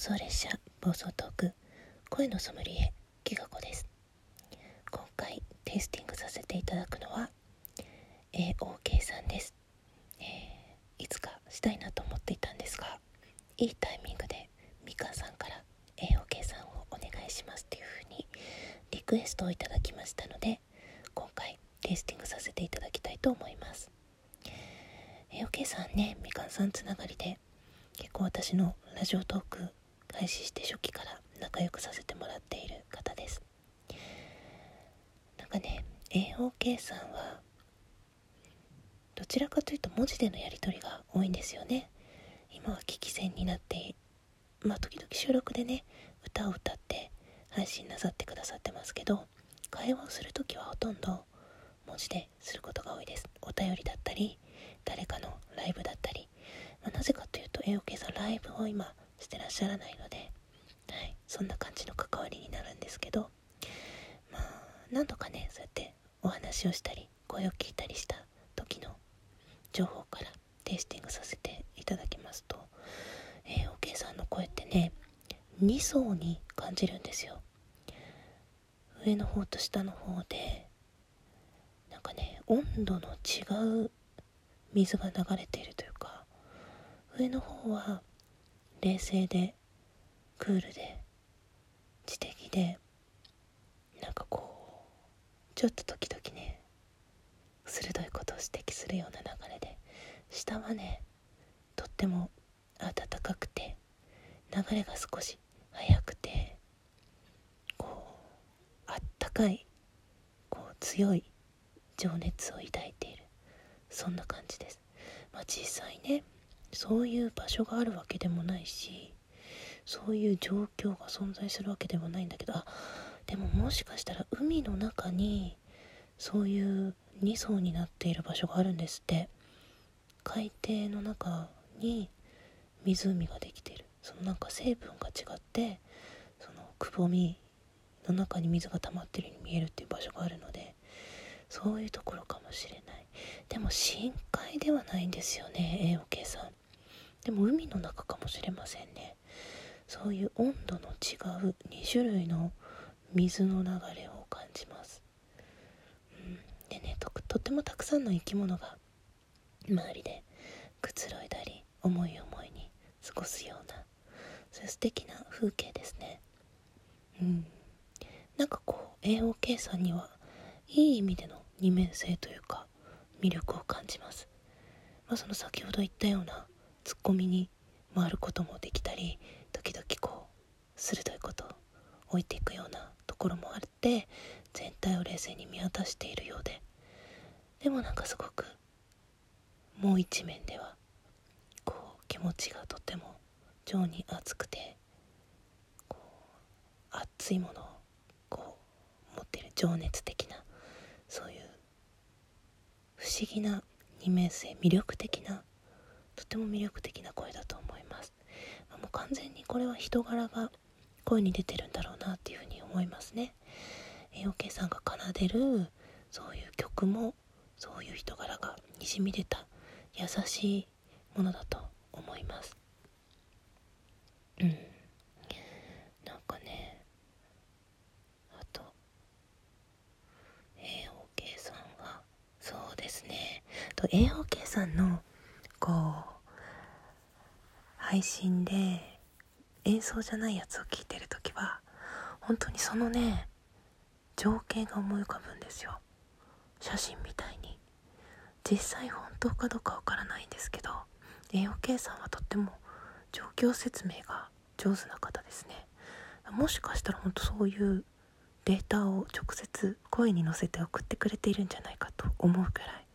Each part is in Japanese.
送列車暴走トーク声のソムリエギガ子です。今回テイスティングさせていただくのは AOK さんです、えー、いつかしたいなと思っていたんですがいいタイミングでみかんさんから AOK さんをお願いしますっていう風にリクエストをいただきましたので今回テイスティングさせていただきたいと思います。AOK さんねみかんさんつながりで結構私のラジオトーク開始して初期から仲良くさせてもらっている方です。なんかね AOK さんはどちらかというと文字でのやり取りが多いんですよね。今は聞き戦になってまあ時々収録でね歌を歌って配信なさってくださってますけど会話をする時はほとんど文字ですることが多いです。お便りだったり誰かのライブだったり。まあ、なぜかというと AOK さんライブを今してらっしゃらないので、はい、そんな感じの関わりになるんですけどまあ何度かねそうやってお話をしたり声を聞いたりした時の情報からテイスティングさせていただきますと AOK さんの声ってね2層に感じるんですよ。上の方と下の方でなんかね温度の違う水が流れているというか上の方は冷静でクールで知的でなんかこうちょっと時々ね鋭いことを指摘するような流れで下はねとっても温かくて流れが少し速くてこうあったかいこう強い情熱を抱いている。そんな感じです。まあ実際ねそういう場所があるわけでもないしそういう状況が存在するわけでもないんだけどあでももしかしたら海の中にそういう2層になっている場所があるんですって。海底の中に湖ができている。そのなんか成分が違ってそのくぼみの中に水が溜まってるように見えるっていう場所があるのでそういうところかもしれない。でも深海ではないんですよね AOK さん。でも海の中かもしれませんね。そういう温度の違う2種類の水の流れを感じます、うん、でねととってもたくさんの生き物が周りでくつろいだり思い思いに過ごすようなそういう素敵な風景ですね。うん。なんかこう AOK さんにはいい意味での二面性というか魅力を感じます、まあ、その先ほど言ったようなツッコミに回ることもできたり時々こう鋭いことを置いていくようなところもあって全体を冷静に見渡しているようで。でもなんかすごくもう一面ではこう気持ちがとても情に熱くてこう熱いものをこう持っている情熱的なそういう不思議な二面性魅力的なとても魅力的な声だと思います。もう完全にこれは人柄が声に出てるんだろうなっていうふうに思いますね。AOK さんが奏でるそういう曲もそういう人柄がにじみ出た優しいものだと思います。うん。なんかねあと AOK さんはそうですね。と AOK さんのこう配信で演奏じゃないやつを聴いてる時は本当にそのね情景が思い浮かぶんですよ。写真みたいに。実際本当かどうかわからないんですけど AOK さんはとっても状況説明が上手な方ですね。もしかしたら本当そういうデータを直接声に乗せて送ってくれているんじゃないかと思うくらい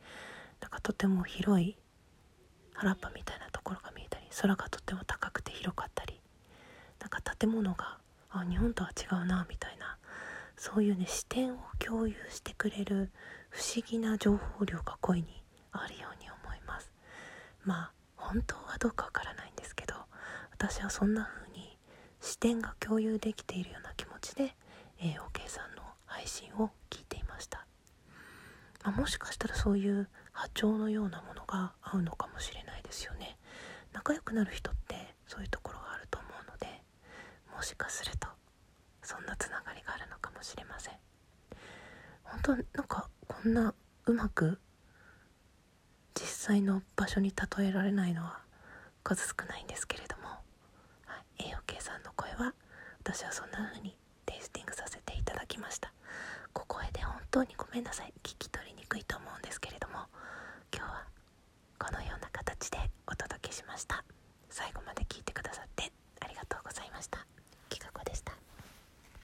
なんかとても広い原っぱみたいなところが空がとっても高くて広かったりなんか建物があ日本とは違うなみたいなそういうね視点を共有してくれる不思議な情報量が声にあるように思います。まあ本当はどうかわからないんですけど私はそんな風に視点が共有できているような気持ちで AOK さんの配信を聞いていました、まあ、もしかしたらそういう波長のようなものが合うのかもしれないですよね。仲良くなる人ってそういうところがあると思うのでもしかするとそんなつながりがあるのかもしれません。本当なんかこんなうまく実際の場所に例えられないのは数少ないんですけれども、はい、AOK さんの声は私はそんな風にテイスティングさせていただきました。小声で本当にごめんなさい。聞き取りにくいと思うんですけれども今日はこのような形でお届けしました。最後まで聞いてくださってありがとうございました。